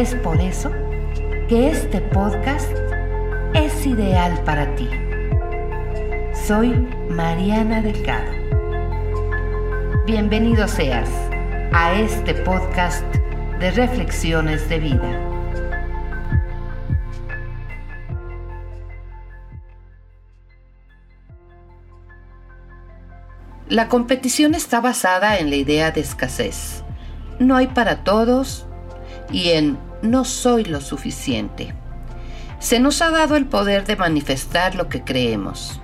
Es por eso que este podcast es ideal para ti. Soy Mariana Delgado. Bienvenido seas a este podcast de reflexiones de vida. La competición está basada en la idea de escasez. No hay para todos y en no soy lo suficiente. Se nos ha dado el poder de manifestar lo que creemos.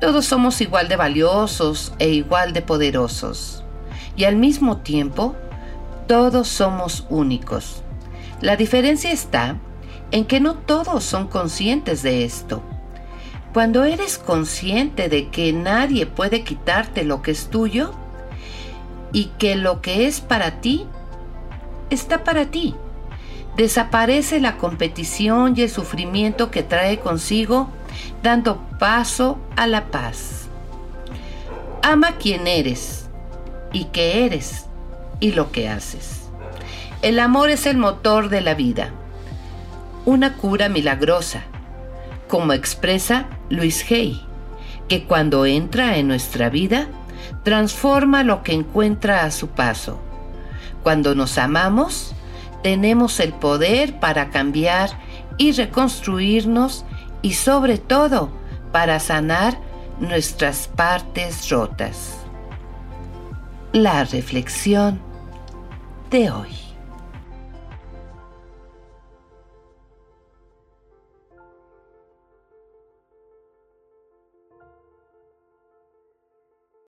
Todos somos igual de valiosos e igual de poderosos. Y al mismo tiempo, todos somos únicos. La diferencia está en que no todos son conscientes de esto. Cuando eres consciente de que nadie puede quitarte lo que es tuyo y que lo que es para ti está para ti. Desaparece la competición y el sufrimiento que trae consigo, dando paso a la paz. Ama quien eres y que eres y lo que haces. El amor es el motor de la vida, una cura milagrosa, como expresa Luis Hay, que cuando entra en nuestra vida, transforma lo que encuentra a su paso cuando nos amamos, tenemos el poder para cambiar y reconstruirnos y sobre todo para sanar nuestras partes rotas. La reflexión de hoy.